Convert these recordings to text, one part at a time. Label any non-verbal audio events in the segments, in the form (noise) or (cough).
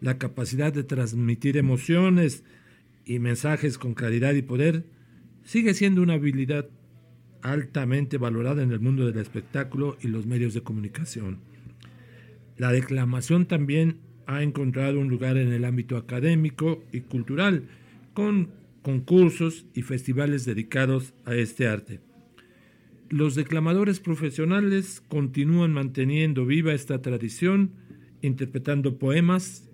la capacidad de transmitir emociones y mensajes con claridad y poder sigue siendo una habilidad altamente valorada en el mundo del espectáculo y los medios de comunicación. La declamación también ha encontrado un lugar en el ámbito académico y cultural, con concursos y festivales dedicados a este arte. Los declamadores profesionales continúan manteniendo viva esta tradición, interpretando poemas,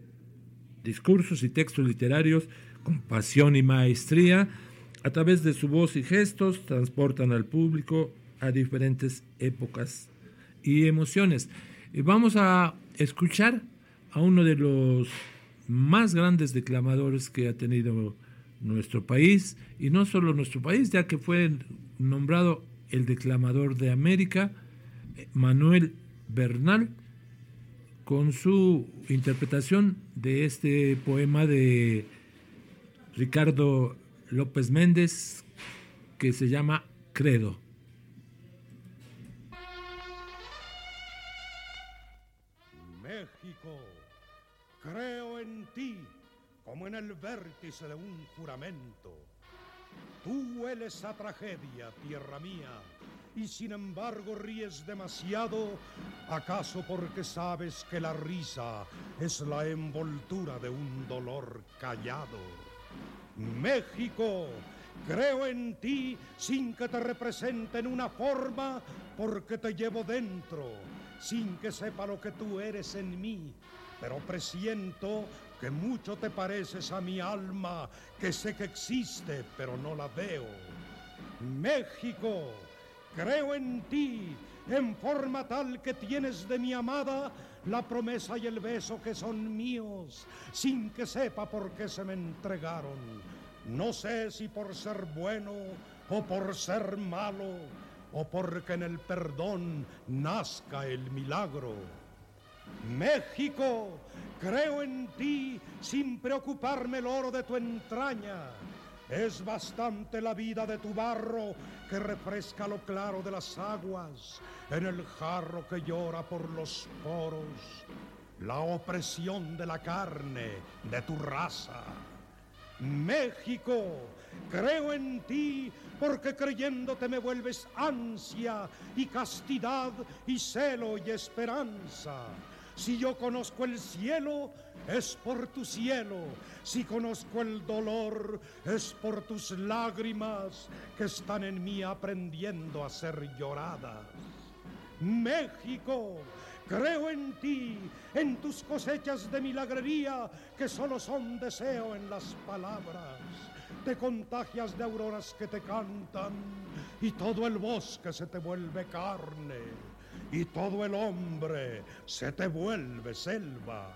discursos y textos literarios con pasión y maestría, a través de su voz y gestos transportan al público a diferentes épocas y emociones. Y vamos a escuchar a uno de los más grandes declamadores que ha tenido nuestro país, y no solo nuestro país, ya que fue nombrado el declamador de América, Manuel Bernal, con su interpretación de este poema de Ricardo López Méndez que se llama Credo. México, creo en ti como en el vértice de un juramento. Tú hueles esa tragedia, tierra mía, y sin embargo ríes demasiado, acaso porque sabes que la risa es la envoltura de un dolor callado. México, creo en ti sin que te represente en una forma, porque te llevo dentro, sin que sepa lo que tú eres en mí, pero presiento que mucho te pareces a mi alma, que sé que existe, pero no la veo. México, creo en ti en forma tal que tienes de mi amada la promesa y el beso que son míos, sin que sepa por qué se me entregaron. No sé si por ser bueno o por ser malo, o porque en el perdón nazca el milagro. México, creo en ti sin preocuparme el oro de tu entraña. Es bastante la vida de tu barro que refresca lo claro de las aguas en el jarro que llora por los poros, la opresión de la carne de tu raza. México, creo en ti porque creyéndote me vuelves ansia y castidad y celo y esperanza. Si yo conozco el cielo, es por tu cielo. Si conozco el dolor, es por tus lágrimas que están en mí aprendiendo a ser lloradas. México, creo en ti, en tus cosechas de milagrería que solo son deseo en las palabras. Te contagias de auroras que te cantan y todo el bosque se te vuelve carne y todo el hombre se te vuelve selva.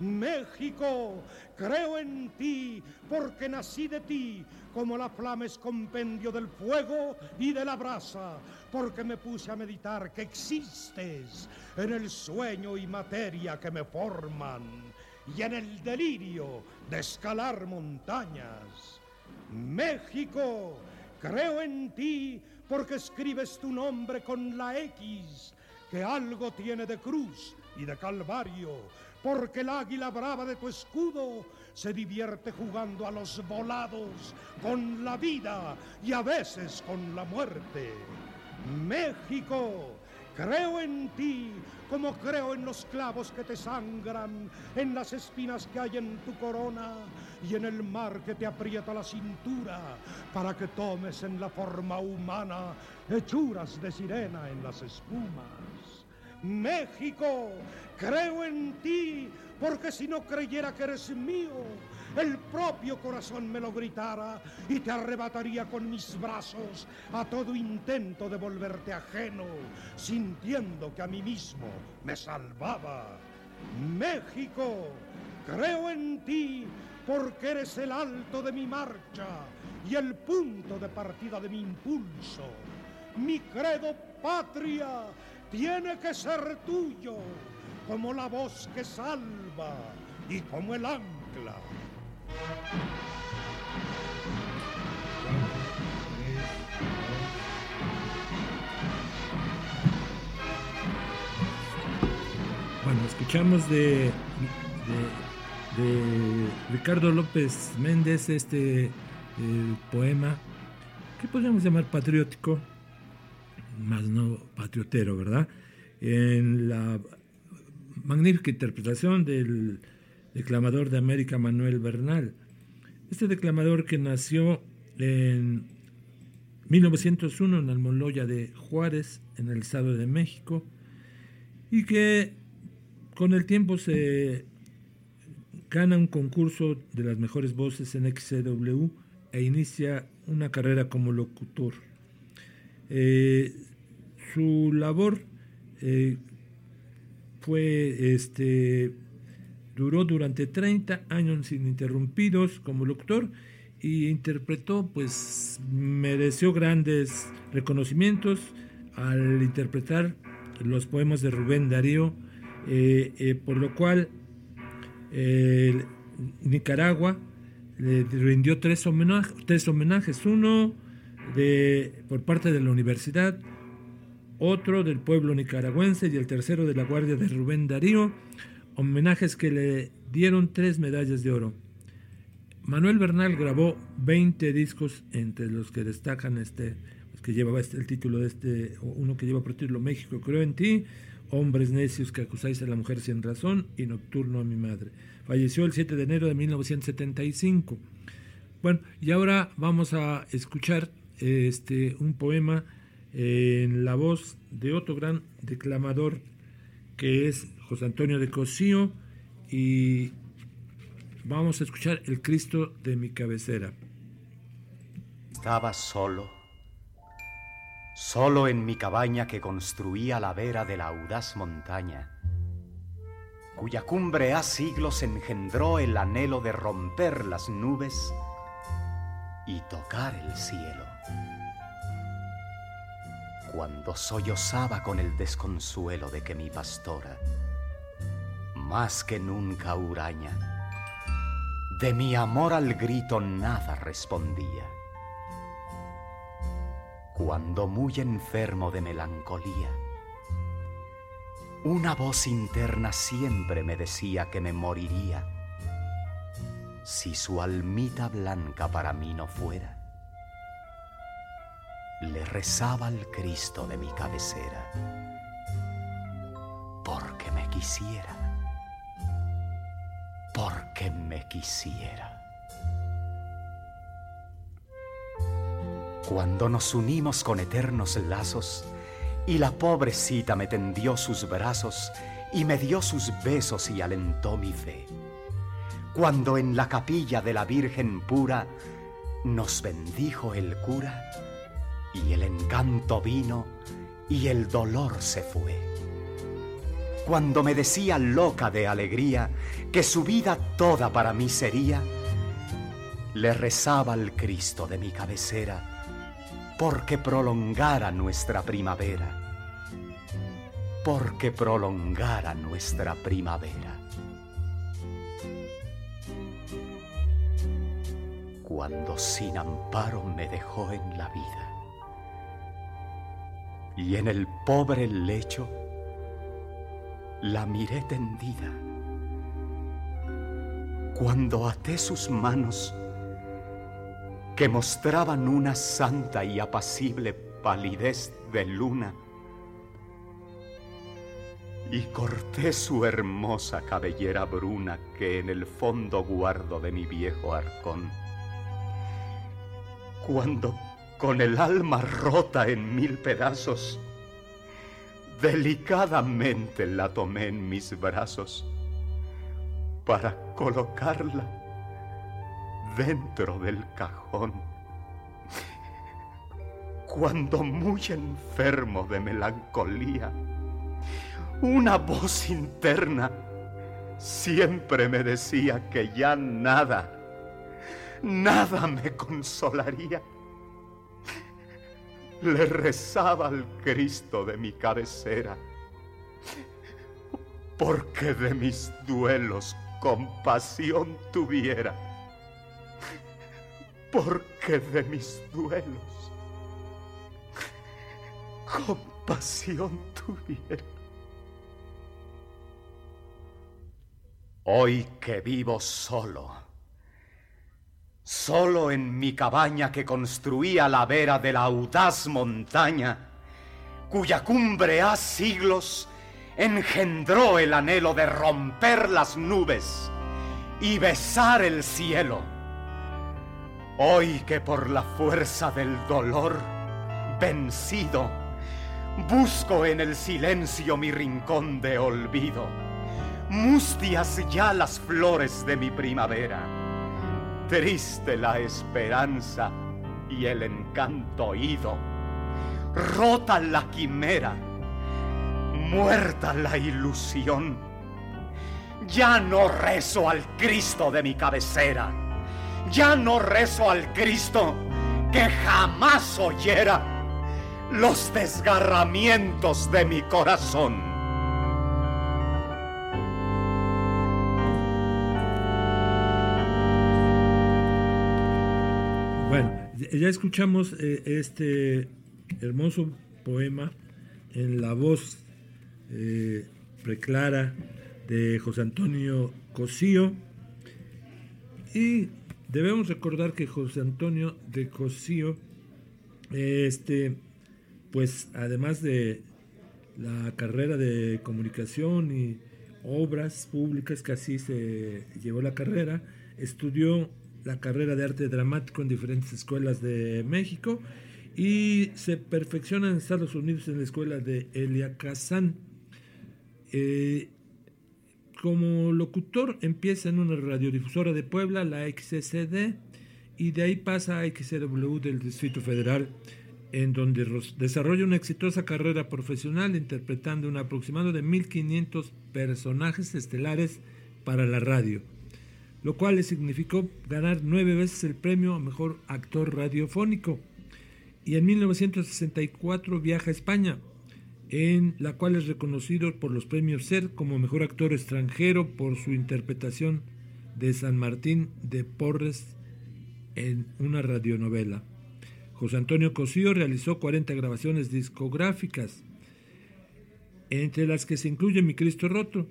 México, creo en ti, porque nací de ti, como la flama es compendio del fuego y de la brasa, porque me puse a meditar que existes en el sueño y materia que me forman y en el delirio de escalar montañas. México, creo en ti porque escribes tu nombre con la X, que algo tiene de cruz y de calvario, porque el águila brava de tu escudo se divierte jugando a los volados con la vida y a veces con la muerte. México, creo en ti como creo en los clavos que te sangran, en las espinas que hay en tu corona y en el mar que te aprieta la cintura para que tomes en la forma humana hechuras de sirena en las espumas. México, creo en ti porque si no creyera que eres mío, el propio corazón me lo gritara y te arrebataría con mis brazos a todo intento de volverte ajeno, sintiendo que a mí mismo me salvaba. México, creo en ti porque eres el alto de mi marcha y el punto de partida de mi impulso. Mi credo patria tiene que ser tuyo, como la voz que salva y como el ancla. Bueno, escuchamos de, Ricardo López Méndez, este poema que podríamos llamar patriótico, más no patriotero, ¿verdad? En la magnífica interpretación del declamador de América Manuel Bernal. Este declamador que nació en 1901 en Almoloya de Juárez, en el Estado de México, y que con el tiempo se gana un concurso de las mejores voces en XCW e inicia una carrera como locutor. Eh, su labor eh, fue este duró durante 30 años ininterrumpidos como locutor y interpretó, pues mereció grandes reconocimientos al interpretar los poemas de Rubén Darío, eh, por lo cual Nicaragua le rindió tres, tres homenajes, uno de, por parte de la universidad, otro del pueblo nicaragüense y el tercero de la Guardia de Rubén Darío, homenajes que le dieron tres medallas de oro. Manuel Bernal grabó 20 discos, entre los que destacan este, que llevaba este, el título de este, uno que lleva por título México creo en ti, Hombres necios que acusáis a la mujer sin razón y Nocturno a mi madre. Falleció el 7 de enero de 1975. Bueno, y ahora vamos a escuchar este, un poema en la voz de otro gran declamador que es José Antonio de Cosío y vamos a escuchar El Cristo de mi cabecera. Estaba solo, solo en mi cabaña que construía la vera de la audaz montaña cuya cumbre a siglos engendró el anhelo de romper las nubes y tocar el cielo. Cuando sollozaba con el desconsuelo de que mi pastora, más que nunca huraña, de mi amor al grito nada respondía. Cuando muy enfermo de melancolía, una voz interna siempre me decía que me moriría si su almita blanca para mí no fuera. Le rezaba al Cristo de mi cabecera porque me quisiera, porque me quisiera. Cuando nos unimos con eternos lazos, y la pobrecita me tendió sus brazos y me dio sus besos y alentó mi fe. Cuando en la capilla de la Virgen pura nos bendijo el cura y el encanto vino y el dolor se fue. Cuando me decía loca de alegría que su vida toda para mí sería, le rezaba al Cristo de mi cabecera porque prolongara nuestra primavera, porque prolongara nuestra primavera. Cuando sin amparo me dejó en la vida y en el pobre lecho la miré tendida, cuando até sus manos que mostraban una santa y apacible palidez de luna, y corté su hermosa cabellera bruna que en el fondo guardo de mi viejo arcón. Cuando con el alma rota en mil pedazos, delicadamente la tomé en mis brazos para colocarla dentro del cajón. Cuando muy enfermo de melancolía, una voz interna siempre me decía que ya nada, nada me consolaría. Le rezaba al Cristo de mi cabecera, porque de mis duelos compasión tuviera porque de mis duelos compasión tuviera. Hoy que vivo solo, solo en mi cabaña que construí a la vera de la audaz montaña, cuya cumbre ha siglos engendró el anhelo de romper las nubes y besar el cielo. Hoy que por la fuerza del dolor vencido, busco en el silencio mi rincón de olvido, mustias ya las flores de mi primavera, triste la esperanza y el encanto ido, rota la quimera, muerta la ilusión. Ya no rezo al Cristo de mi cabecera, ya no rezo al Cristo que jamás oyera los desgarramientos de mi corazón. Ya escuchamos eh, este hermoso poema en la voz eh, preclara de José Antonio Cosío. Y debemos recordar que José Antonio de Cosío, este, pues además de la carrera de comunicación y obras públicas, que así se llevó la carrera, estudió la carrera de arte dramático en diferentes escuelas de México y se perfecciona en Estados Unidos en la escuela de Elia Kazan. Eh, como locutor empieza en una radiodifusora de Puebla, la XCD, y de ahí pasa a XCW del Distrito Federal, en donde desarrolla una exitosa carrera profesional interpretando un aproximado de 1.500 personajes estelares para la radio, lo cual le significó ganar nueve veces el premio a Mejor Actor Radiofónico. Y en 1964 viaja a España, en la cual es reconocido por los premios SER como mejor actor extranjero por su interpretación de San Martín de Porres en una radionovela. José Antonio Cosío realizó 40 grabaciones discográficas, entre las que se incluye Mi Cristo Roto,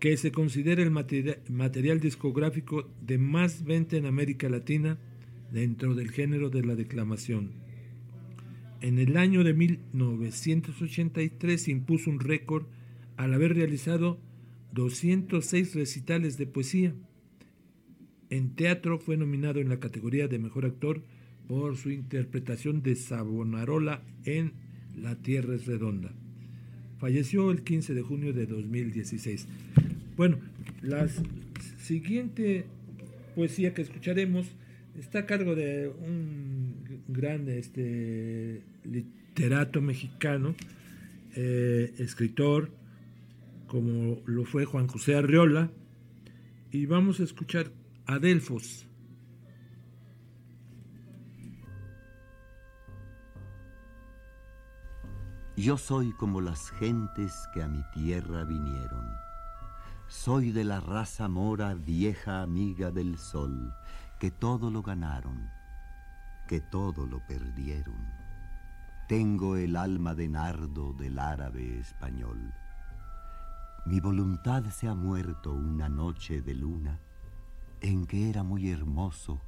que se considera el material discográfico de más venta en América Latina dentro del género de la declamación. En el año de 1983 se impuso un récord al haber realizado 206 recitales de poesía. En teatro fue nominado en la categoría de Mejor Actor por su interpretación de Savonarola en La Tierra es Redonda. Falleció el 15 de junio de 2016. Bueno, la siguiente poesía que escucharemos está a cargo de un gran este, literato mexicano, eh, escritor, como lo fue Juan José Arriola, y vamos a escuchar Adelfos. Yo soy como las gentes que a mi tierra vinieron. Soy de la raza mora vieja amiga del sol que todo lo ganaron, que todo lo perdieron. Tengo el alma de nardo del árabe español. Mi voluntad se ha muerto una noche de luna en que era muy hermoso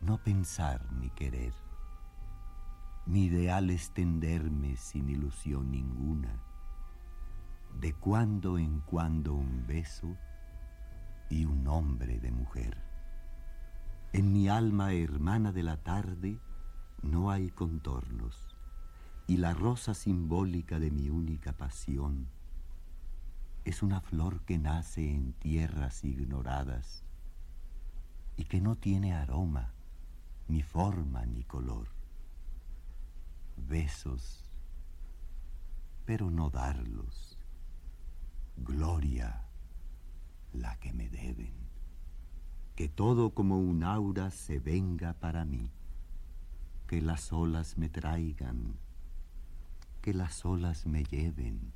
no pensar ni querer. Mi ideal es tenderme sin ilusión ninguna, de cuando en cuando un beso y un hombre de mujer. En mi alma hermana de la tarde no hay contornos, y la rosa simbólica de mi única pasión es una flor que nace en tierras ignoradas y que no tiene aroma, ni forma, ni color. Besos, pero no darlos. Gloria, la que me deben que todo como un aura se venga para mí, que las olas me traigan, que las olas me lleven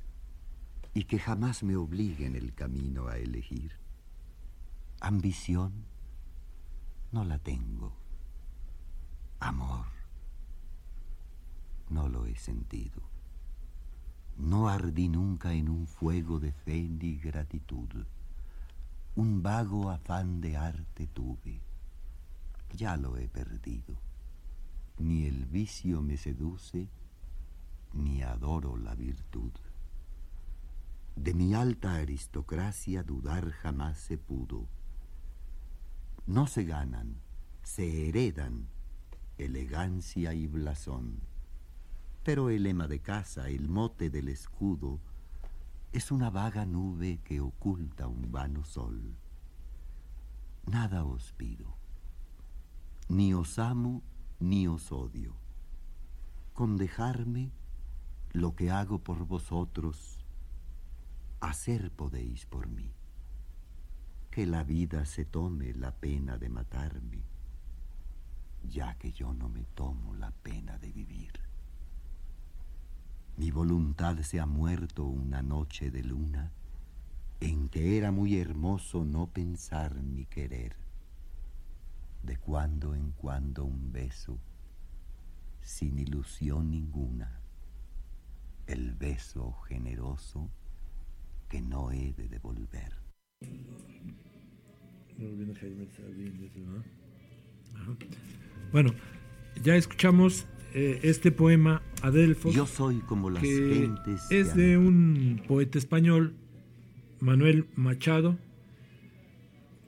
y que jamás me obliguen el camino a elegir. Ambición no la tengo. Amor no lo he sentido. No ardí nunca en un fuego de fe ni gratitud Un vago afán de arte tuve, ya lo he perdido. Ni el vicio me seduce, ni adoro la virtud. De mi alta aristocracia dudar jamás se pudo. No se ganan, se heredan elegancia y blasón. Pero el lema de casa, el mote del escudo, es una vaga nube que oculta un vano sol. Nada os pido, ni os amo ni os odio. Con dejarme lo que hago por vosotros, hacer podéis por mí. Que la vida se tome la pena de matarme, ya que yo no me tomo la pena de vivir. Mi voluntad se ha muerto una noche de luna en que era muy hermoso no pensar ni querer. De cuando en cuando un beso, sin ilusión ninguna, el beso generoso que no he de devolver. Bueno, ya escuchamos eh, este poema Adelfos. Yo soy como las gentes. Es de un poeta español, Manuel Machado,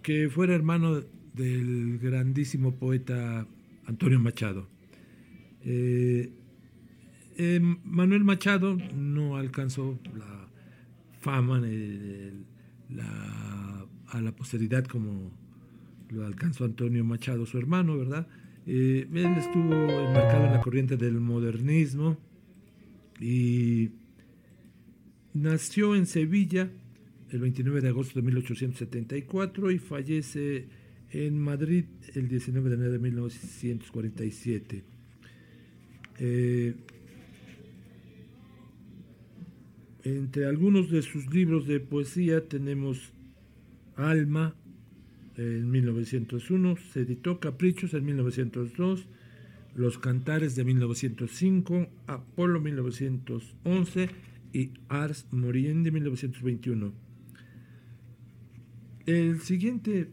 que fuera hermano del grandísimo poeta Antonio Machado. Eh, eh, Manuel Machado no alcanzó la fama a la posteridad como lo alcanzó Antonio Machado, su hermano, ¿verdad? Eh, él estuvo enmarcado en la corriente del modernismo y nació en Sevilla el 29 de agosto de 1874 y fallece en Madrid el 19 de enero de 1947. Eh, entre algunos de sus libros de poesía tenemos Alma, en 1901, se editó Caprichos en 1902, Los Cantares de 1905, Apolo 1911 y Ars Moriendi 1921. El siguiente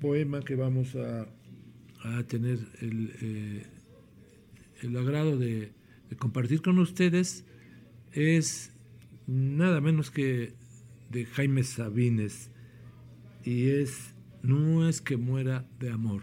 poema que vamos a, tener el, eh, agrado de compartir con ustedes es nada menos que de Jaime Sabines y es no es que muera de amor.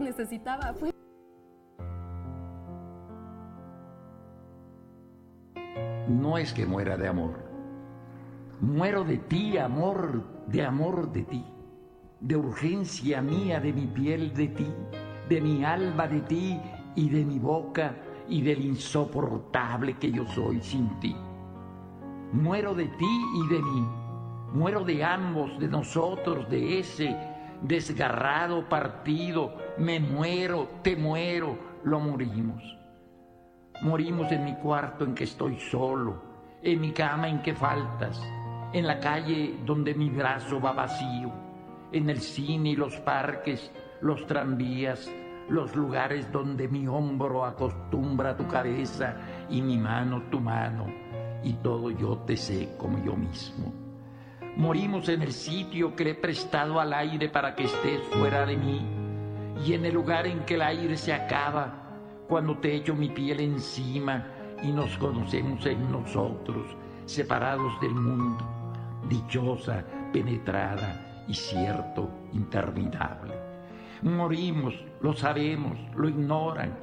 Necesitaba. No es que muera de amor. Muero de ti, amor, de amor de ti, de urgencia mía, de mi piel de ti, de mi alma de ti y de mi boca y del insoportable que yo soy sin ti. Muero de ti y de mí. Muero de ambos, de nosotros, de ese desgarrado partido, me muero, te muero, lo morimos. Morimos en mi cuarto en que estoy solo, en mi cama en que faltas, en la calle donde mi brazo va vacío, en el cine y los parques, los tranvías, los lugares donde mi hombro acostumbra tu cabeza y mi mano tu mano, y todo yo te sé como yo mismo. Morimos en el sitio que le he prestado al aire para que estés fuera de mí y en el lugar en que el aire se acaba cuando te echo mi piel encima y nos conocemos en nosotros, separados del mundo, dichosa, penetrada y cierto, interminable. Morimos, lo sabemos, lo ignoran.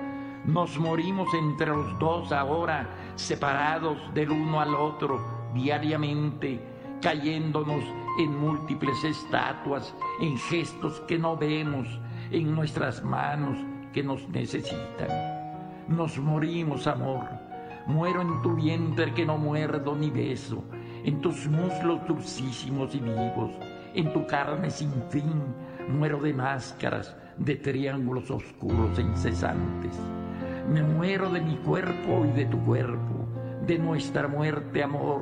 Nos morimos entre los dos ahora, separados del uno al otro, diariamente cayéndonos en múltiples estatuas, en gestos que no vemos, en nuestras manos que nos necesitan. Nos morimos, amor. Muero en tu vientre que no muerdo ni beso, en tus muslos dulcísimos y vivos, en tu carne sin fin, muero de máscaras, de triángulos oscuros e incesantes. Me muero de mi cuerpo y de tu cuerpo, de nuestra muerte, amor,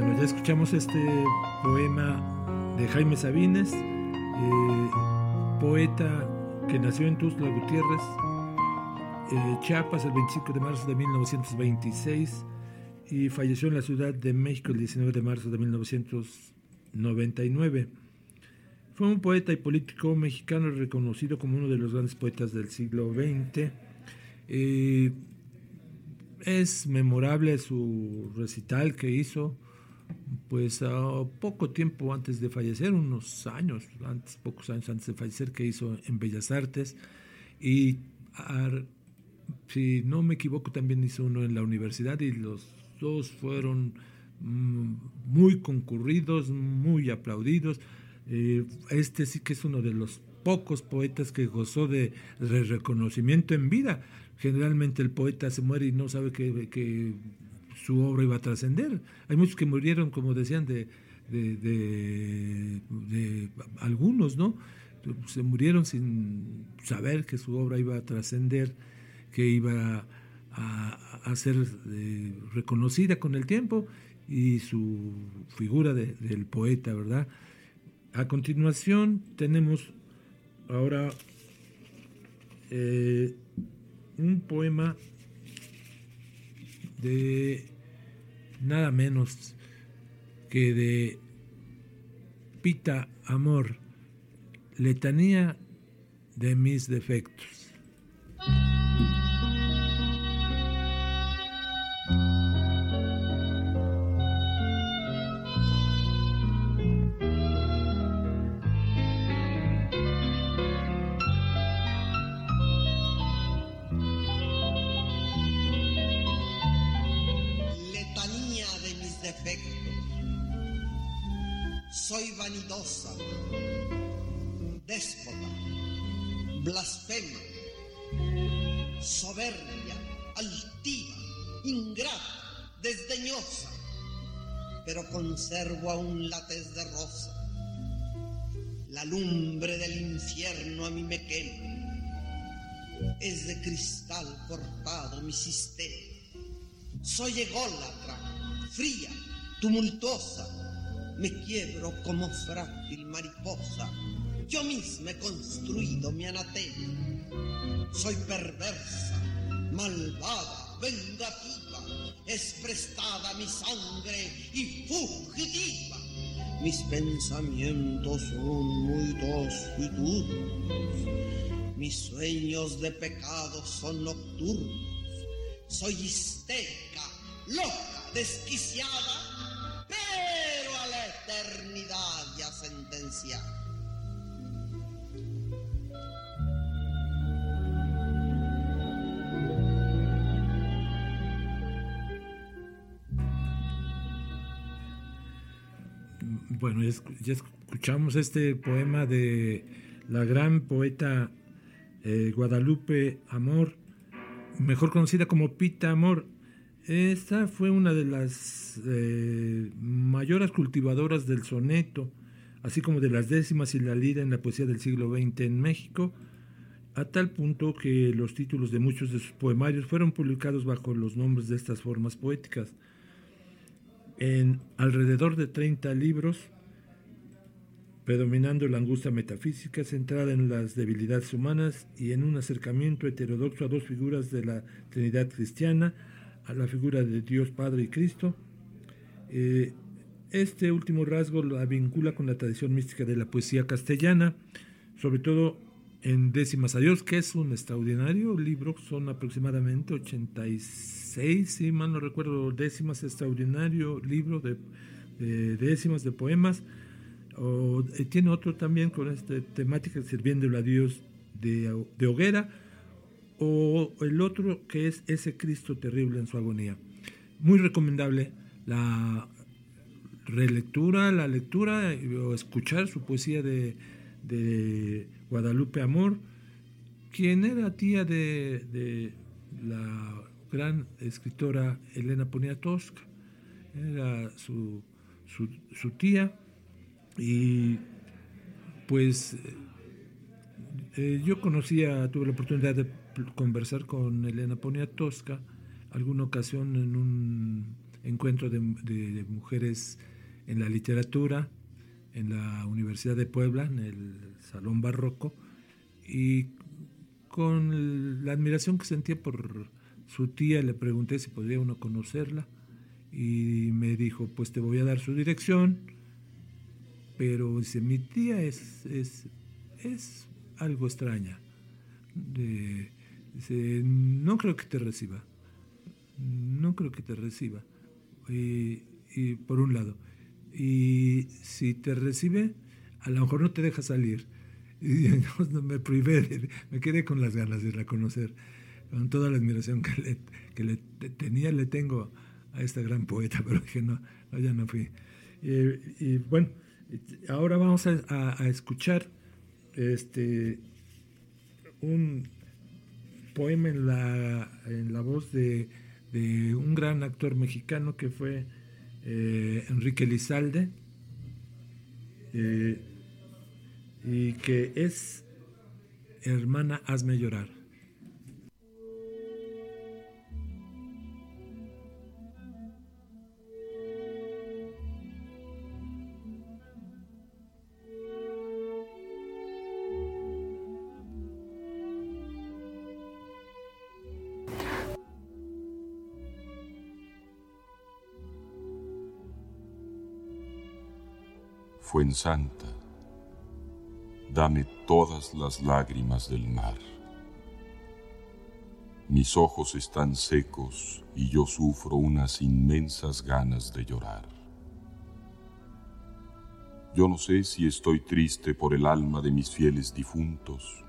Bueno, ya escuchamos este poema de Jaime Sabines, eh, poeta que nació en Tuzla Gutiérrez, eh, Chiapas, el 25 de marzo de 1926 y falleció en la Ciudad de México el 19 de marzo de 1999. Fue un poeta y político mexicano reconocido como uno de los grandes poetas del siglo XX. Eh, es memorable su recital que hizo, pues a poco tiempo antes de fallecer, unos años, antes, pocos años antes de fallecer, que hizo en Bellas Artes. Y si no me equivoco, también hizo uno en la universidad y los dos fueron mm, muy concurridos, muy aplaudidos. Eh, este sí que es uno de los pocos poetas que gozó de, reconocimiento en vida. Generalmente el poeta se muere y no sabe que, su obra iba a trascender. Hay muchos que murieron, como decían, de, de, algunos, ¿no? Se murieron sin saber que su obra iba a trascender, que iba a a, ser eh, reconocida con el tiempo y su figura del poeta, ¿verdad? A continuación tenemos ahora eh, un poema de nada menos que de Pita Amor, letanía de mis defectos. Es de cristal cortado mi sistema. Soy ególatra, fría, tumultuosa. Me quiebro como frágil mariposa. Yo misma he construido mi anatema. Soy perversa, malvada, vengativa es prestada mi sangre y fugitiva. Mis pensamientos son muy taciturnos, mis sueños de pecado son nocturnos. Soy histérica, loca, desquiciada, pero a la eternidad ya sentenciada. Bueno, ya escuchamos este poema de la gran poeta eh, Guadalupe Amor, mejor conocida como Pita Amor. Esta fue una de las eh, mayores cultivadoras del soneto, así como de las décimas y la lira en la poesía del siglo XX en México, a tal punto que los títulos de muchos de sus poemarios fueron publicados bajo los nombres de estas formas poéticas en alrededor de 30 libros, predominando la angustia metafísica centrada en las debilidades humanas y en un acercamiento heterodoxo a dos figuras de la Trinidad cristiana, a la figura de Dios Padre y Cristo. Eh, este último rasgo la vincula con la tradición mística de la poesía castellana, sobre todo en Décimas a Dios, que es un extraordinario libro, son aproximadamente 86, si mal no recuerdo, décimas, extraordinario libro de, décimas de poemas. Eh, tiene otro también con esta temática, sirviéndole a Dios de, hoguera, o el otro que es ese Cristo terrible en su agonía. Muy recomendable la relectura, la lectura o escuchar su poesía de Guadalupe Amor, quien era tía de, la gran escritora Elena Poniatowska, era su, su, tía, y pues eh, yo conocía, tuve la oportunidad de conversar con Elena Poniatowska alguna ocasión en un encuentro de mujeres en la literatura en la Universidad de Puebla, en el Salón Barroco, y con la admiración que sentía por su tía le pregunté si podría uno conocerla y me dijo, pues te voy a dar su dirección, pero dice, mi tía es, es, es algo extraña. dice, no creo que te reciba, no creo que te reciba. y por un lado y si te recibe, a lo mejor no te deja salir. (laughs) Y no, me privé, me quedé con las ganas de reconocer, con toda la admiración que le, que le tenía, le tengo a esta gran poeta, (laughs) pero dije, no, ya no fui. Y, bueno, ahora vamos a, a, escuchar este, un poema en la, en la voz de, de un gran actor mexicano que fue eh, Enrique Lizalde, eh, y que es Hermana, hazme llorar. Fuensanta, dame todas las lágrimas del mar. Mis ojos están secos y yo sufro unas inmensas ganas de llorar. Yo no sé si estoy triste por el alma de mis fieles difuntos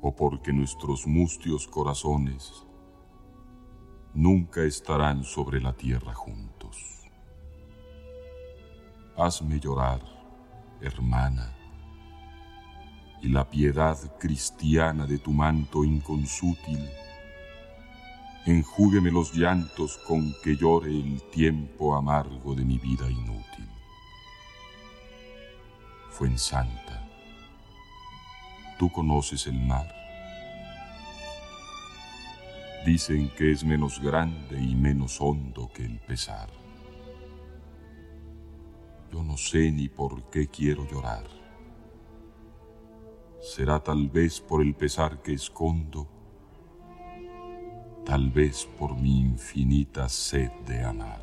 o porque nuestros mustios corazones nunca estarán sobre la tierra juntos. Hazme llorar, hermana, y la piedad cristiana de tu manto inconsútil enjúgueme los llantos con que llore el tiempo amargo de mi vida inútil. Fuensanta, tú conoces el mar. Dicen que es menos grande y menos hondo que el pesar. Yo no sé ni por qué quiero llorar. Será tal vez por el pesar que escondo, tal vez por mi infinita sed de amar.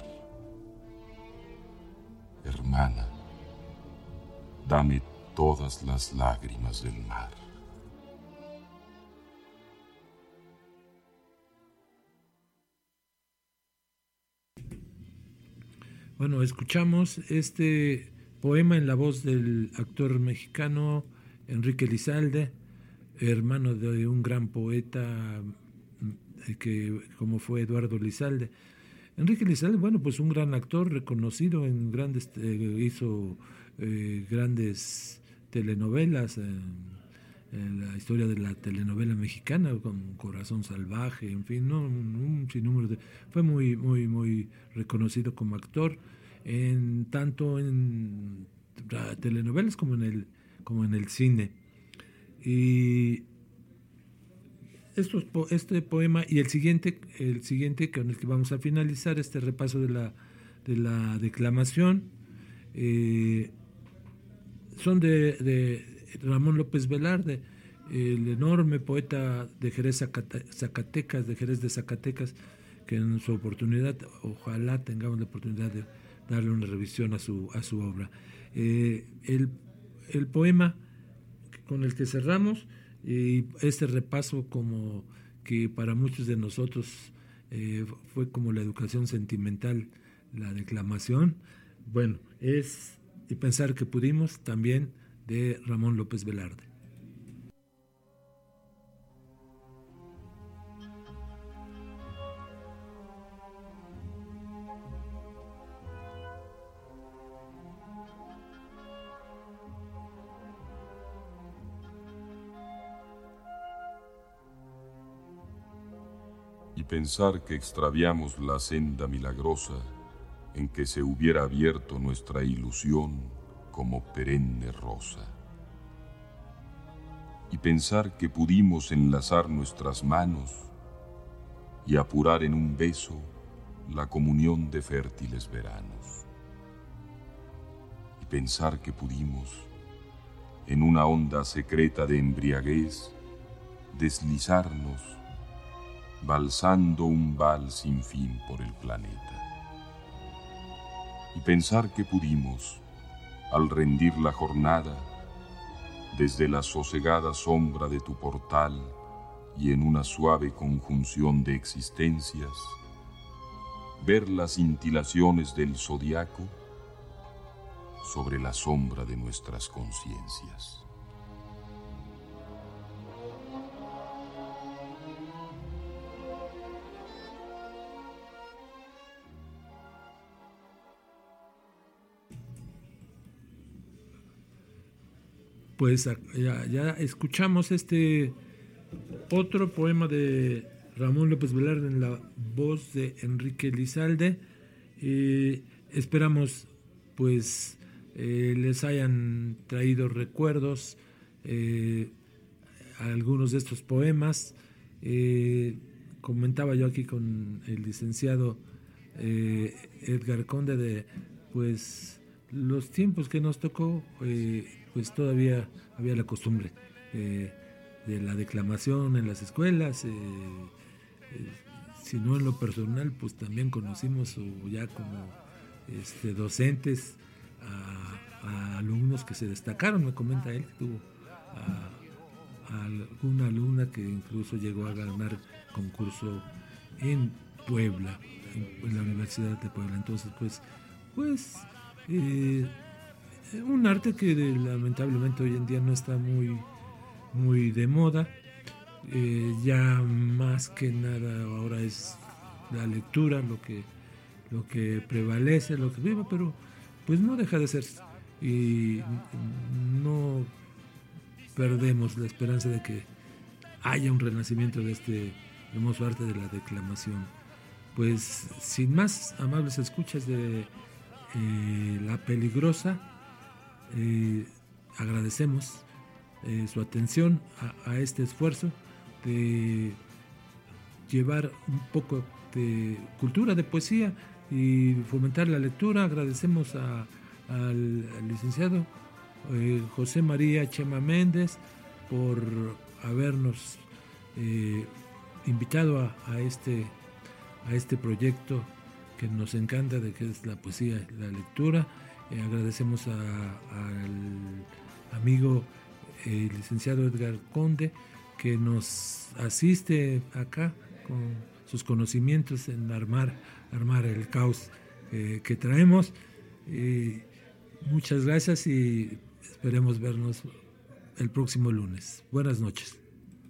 Hermana, dame todas las lágrimas del mar. Bueno, escuchamos este poema en la voz del actor mexicano Enrique Lizalde, hermano de un gran poeta mm, que como fue Eduardo Lizalde. Enrique Lizalde, bueno, pues un gran actor reconocido en grandes, eh, hizo eh, grandes telenovelas, en la historia de la telenovela mexicana, con Corazón Salvaje, en fin, ¿no? un, sinnúmero de... Fue muy, muy, muy reconocido como actor, en, tanto en telenovelas como en el, como en el cine. Y estos, este poema y el siguiente, el siguiente con el que vamos a finalizar este repaso de la, de la declamación, eh, son de, de Ramón López Velarde, el enorme poeta de Jerez Zacatecas, de Jerez de Zacatecas, que en su oportunidad, ojalá tengamos la oportunidad de darle una revisión a su, a su obra. Eh, el, poema con el que cerramos y este repaso como que para muchos de nosotros eh, fue como la educación sentimental, la declamación. Bueno, es y pensar que pudimos también de Ramón López Velarde. pensar que extraviamos la senda milagrosa en que se hubiera abierto nuestra ilusión como perenne rosa. Y pensar que pudimos enlazar nuestras manos y apurar en un beso la comunión de fértiles veranos. Y pensar que pudimos, en una onda secreta de embriaguez, deslizarnos balsando un val sin fin por el planeta. Y pensar que pudimos, al rendir la jornada, desde la sosegada sombra de tu portal y en una suave conjunción de existencias, ver las cintilaciones del zodiaco sobre la sombra de nuestras conciencias. Pues ya, escuchamos este otro poema de Ramón López Velarde en la voz de Enrique Lizalde. esperamos pues eh, les hayan traído recuerdos eh, a algunos de estos poemas. Eh, comentaba yo aquí con el licenciado Edgar Conde de pues los tiempos que nos tocó pues todavía había la costumbre eh, de la declamación en las escuelas. Eh, eh, si no en lo personal, pues también conocimos ya como este, docentes a, alumnos que se destacaron. Me comenta él que tuvo a, alguna alumna que incluso llegó a ganar concurso en Puebla, en, la Universidad de Puebla. Entonces, pues, pues un arte que lamentablemente hoy en día no está muy, muy de moda. Eh, ya más que nada ahora es la lectura lo que, lo que prevalece, lo que viva, pero pues no deja de ser. Y no perdemos la esperanza de que haya un renacimiento de este hermoso arte de la declamación. Pues sin más amables escuchas de eh, La Peligrosa, eh, agradecemos eh, su atención a, este esfuerzo de llevar un poco de cultura, de poesía y fomentar la lectura. Agradecemos al, licenciado José María Chema Méndez por habernos invitado a, este, a este proyecto que nos encanta de que es la poesía, la lectura. Eh, agradecemos al amigo el licenciado Edgar Conde que nos asiste acá con sus conocimientos en armar, armar el caos eh, que traemos. muchas gracias y esperemos vernos el próximo lunes. Buenas noches.